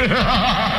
Ha ha ha ha!